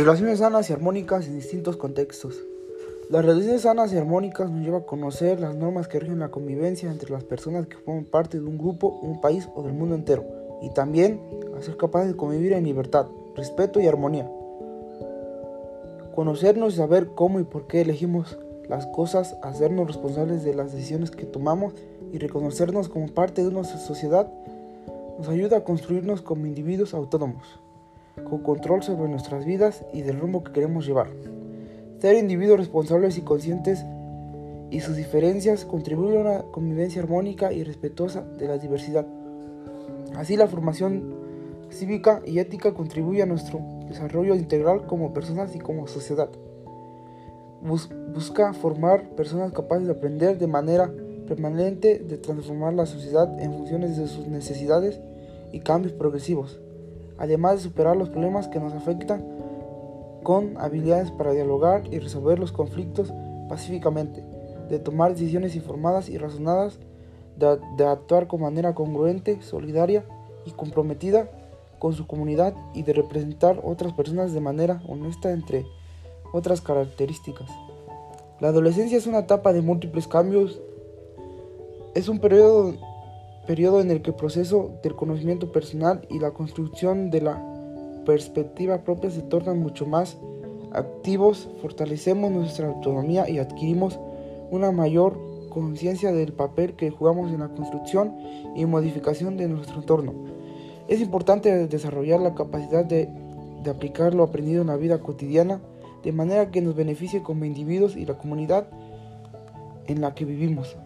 Relaciones sanas y armónicas en distintos contextos. Las relaciones sanas y armónicas nos llevan a conocer las normas que rigen la convivencia entre las personas que forman parte de un grupo, un país o del mundo entero, y también a ser capaces de convivir en libertad, respeto y armonía. Conocernos y saber cómo y por qué elegimos las cosas, hacernos responsables de las decisiones que tomamos y reconocernos como parte de una sociedad nos ayuda a construirnos como individuos autónomos con control sobre nuestras vidas y del rumbo que queremos llevar. Ser individuos responsables y conscientes y sus diferencias contribuyen a una convivencia armónica y respetuosa de la diversidad. Así la formación cívica y ética contribuye a nuestro desarrollo integral como personas y como sociedad. busca formar personas capaces de aprender de manera permanente, de transformar la sociedad en funciones de sus necesidades y cambios progresivos además de superar los problemas que nos afectan con habilidades para dialogar y resolver los conflictos pacíficamente, de tomar decisiones informadas y razonadas, de, actuar con manera congruente, solidaria y comprometida con su comunidad y de representar otras personas de manera honesta entre otras características. La adolescencia es una etapa de múltiples cambios, es un periodo periodo en el que el proceso del conocimiento personal y la construcción de la perspectiva propia se tornan mucho más activos, fortalecemos nuestra autonomía y adquirimos una mayor conciencia del papel que jugamos en la construcción y modificación de nuestro entorno. Es importante desarrollar la capacidad de, de aplicar lo aprendido en la vida cotidiana de manera que nos beneficie como individuos y la comunidad en la que vivimos.